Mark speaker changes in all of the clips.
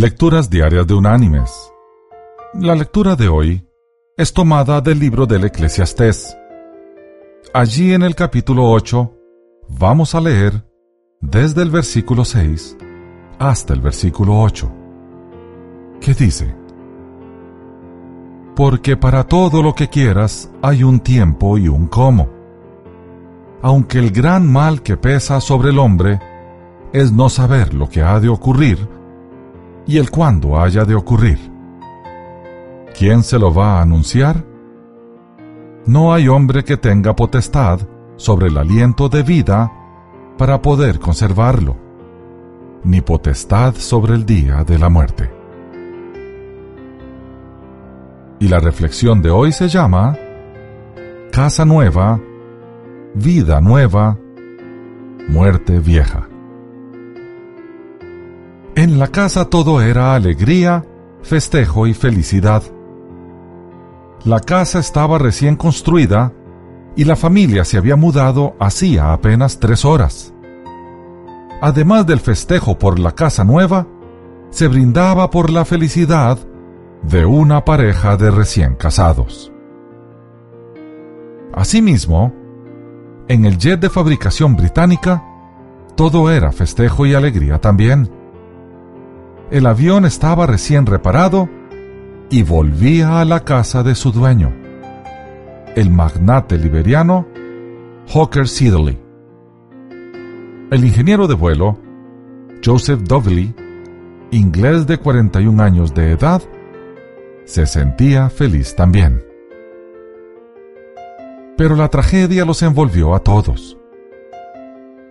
Speaker 1: Lecturas Diarias de Unánimes. La lectura de hoy es tomada del libro del Eclesiastés. Allí en el capítulo 8 vamos a leer desde el versículo 6 hasta el versículo 8, que dice, Porque para todo lo que quieras hay un tiempo y un cómo. Aunque el gran mal que pesa sobre el hombre es no saber lo que ha de ocurrir, y el cuándo haya de ocurrir. ¿Quién se lo va a anunciar? No hay hombre que tenga potestad sobre el aliento de vida para poder conservarlo, ni potestad sobre el día de la muerte. Y la reflexión de hoy se llama Casa nueva, vida nueva, muerte vieja. En la casa todo era alegría, festejo y felicidad. La casa estaba recién construida y la familia se había mudado hacía apenas tres horas. Además del festejo por la casa nueva, se brindaba por la felicidad de una pareja de recién casados. Asimismo, en el jet de fabricación británica, todo era festejo y alegría también el avión estaba recién reparado y volvía a la casa de su dueño, el magnate liberiano Hawker Siddeley. El ingeniero de vuelo, Joseph Dovely, inglés de 41 años de edad, se sentía feliz también. Pero la tragedia los envolvió a todos.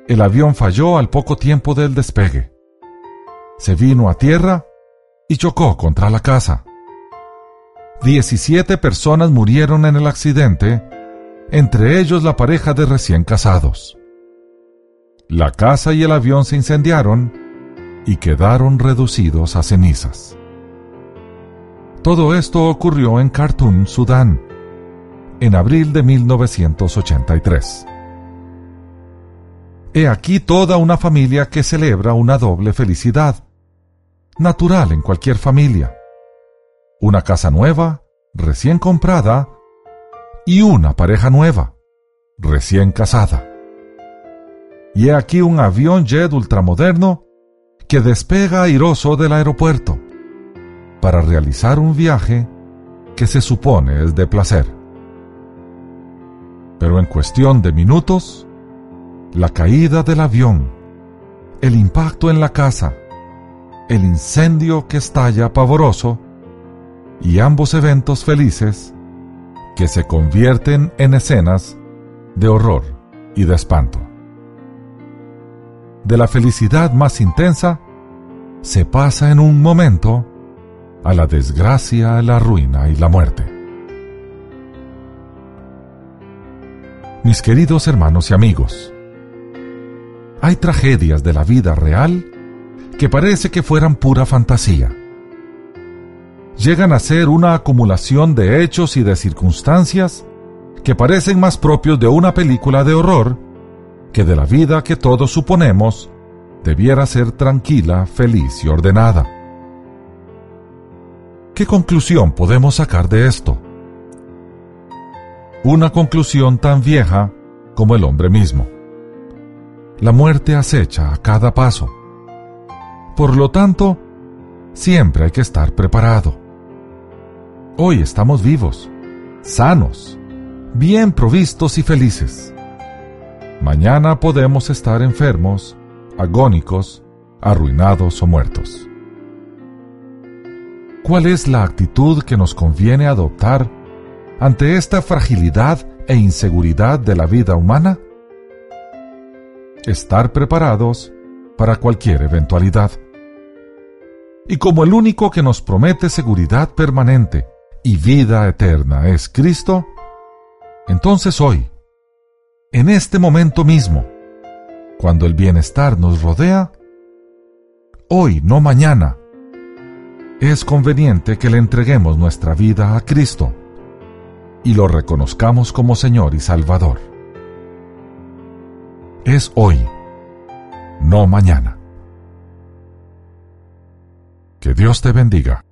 Speaker 1: El avión falló al poco tiempo del despegue se vino a tierra y chocó contra la casa. Diecisiete personas murieron en el accidente, entre ellos la pareja de recién casados. La casa y el avión se incendiaron y quedaron reducidos a cenizas. Todo esto ocurrió en Khartoum, Sudán, en abril de 1983. He aquí toda una familia que celebra una doble felicidad natural en cualquier familia. Una casa nueva, recién comprada, y una pareja nueva, recién casada. Y he aquí un avión jet ultramoderno que despega airoso del aeropuerto para realizar un viaje que se supone es de placer. Pero en cuestión de minutos, la caída del avión, el impacto en la casa, el incendio que estalla pavoroso y ambos eventos felices que se convierten en escenas de horror y de espanto. De la felicidad más intensa se pasa en un momento a la desgracia, la ruina y la muerte. Mis queridos hermanos y amigos, hay tragedias de la vida real que parece que fueran pura fantasía. Llegan a ser una acumulación de hechos y de circunstancias que parecen más propios de una película de horror que de la vida que todos suponemos debiera ser tranquila, feliz y ordenada. ¿Qué conclusión podemos sacar de esto? Una conclusión tan vieja como el hombre mismo. La muerte acecha a cada paso por lo tanto, siempre hay que estar preparado. Hoy estamos vivos, sanos, bien provistos y felices. Mañana podemos estar enfermos, agónicos, arruinados o muertos. ¿Cuál es la actitud que nos conviene adoptar ante esta fragilidad e inseguridad de la vida humana? Estar preparados para cualquier eventualidad y como el único que nos promete seguridad permanente y vida eterna es Cristo, entonces hoy, en este momento mismo, cuando el bienestar nos rodea, hoy, no mañana, es conveniente que le entreguemos nuestra vida a Cristo y lo reconozcamos como Señor y Salvador. Es hoy, no mañana. Dios te bendiga.